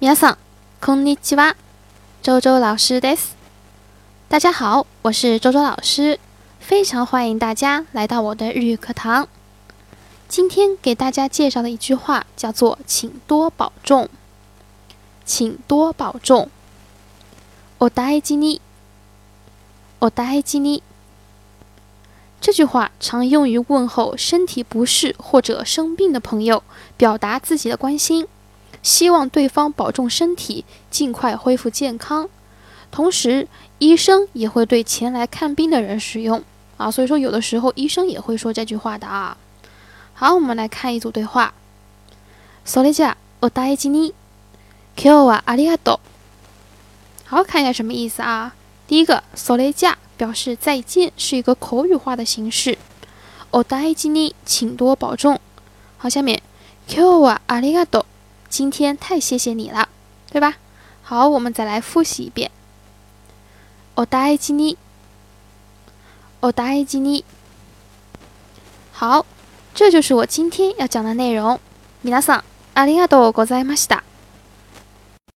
皆さん、こんにちは。周周老师です。大家好，我是周周老师，非常欢迎大家来到我的日语课堂。今天给大家介绍的一句话叫做“请多保重”，请多保重。お大事に、お大事に。这句话常用于问候身体不适或者生病的朋友，表达自己的关心， 希望对方保重身体，尽快恢复健康。同时，医生也会对前来看病的人使用啊，所以说有的时候医生也会说这句话的啊。好，我们来看一组对话。それじゃお大事に。今日はありがとう。好，看一下什么意思啊？第一个それじゃ表示再见，是一个口语化的形式。お大事に，请多保重。好，下面今日はありがとう。 今天太谢谢你了，对吧？好，我们再来复习一遍。お大事に。お大事に。好。这就是我今天要讲的内容。皆さん、ありがとうございました。